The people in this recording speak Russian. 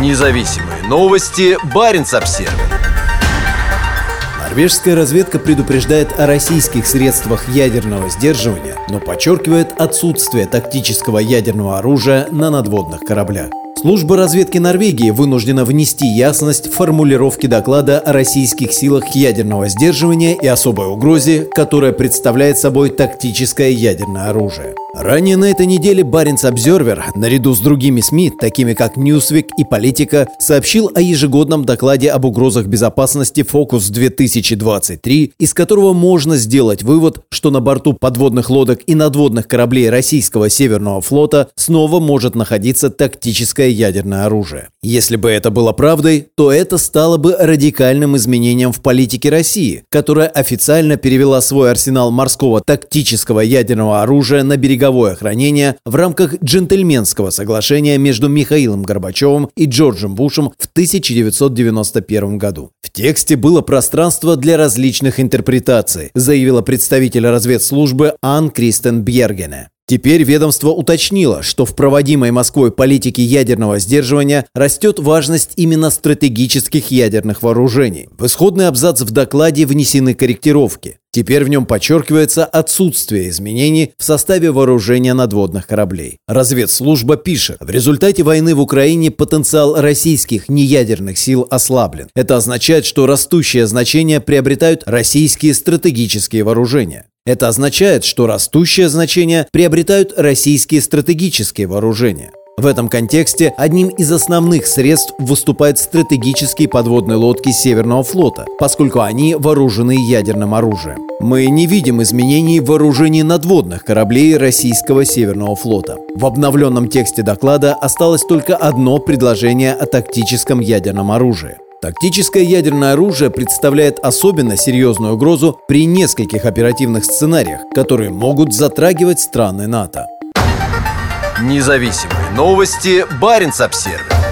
Независимые новости. Барин обсерва Норвежская разведка предупреждает о российских средствах ядерного сдерживания, но подчеркивает отсутствие тактического ядерного оружия на надводных кораблях. Служба разведки Норвегии вынуждена внести ясность в формулировки доклада о российских силах ядерного сдерживания и особой угрозе, которая представляет собой тактическое ядерное оружие. Ранее на этой неделе Баренц Обзервер, наряду с другими СМИ, такими как Newsweek и Политика, сообщил о ежегодном докладе об угрозах безопасности «Фокус-2023», из которого можно сделать вывод, что на борту подводных лодок и надводных кораблей российского Северного флота снова может находиться тактическое ядерное оружие. Если бы это было правдой, то это стало бы радикальным изменением в политике России, которая официально перевела свой арсенал морского тактического ядерного оружия на берега береговое хранение в рамках джентльменского соглашения между Михаилом Горбачевым и Джорджем Бушем в 1991 году. В тексте было пространство для различных интерпретаций, заявила представитель разведслужбы Ан Кристен Бьергене. Теперь ведомство уточнило, что в проводимой Москвой политике ядерного сдерживания растет важность именно стратегических ядерных вооружений. В исходный абзац в докладе внесены корректировки. Теперь в нем подчеркивается отсутствие изменений в составе вооружения надводных кораблей. Разведслужба пишет, в результате войны в Украине потенциал российских неядерных сил ослаблен. Это означает, что растущее значение приобретают российские стратегические вооружения. Это означает, что растущее значение приобретают российские стратегические вооружения. В этом контексте одним из основных средств выступают стратегические подводные лодки Северного флота, поскольку они вооружены ядерным оружием. Мы не видим изменений в вооружении надводных кораблей российского Северного флота. В обновленном тексте доклада осталось только одно предложение о тактическом ядерном оружии. Тактическое ядерное оружие представляет особенно серьезную угрозу при нескольких оперативных сценариях, которые могут затрагивать страны НАТО. Независимые новости. Барин обсервис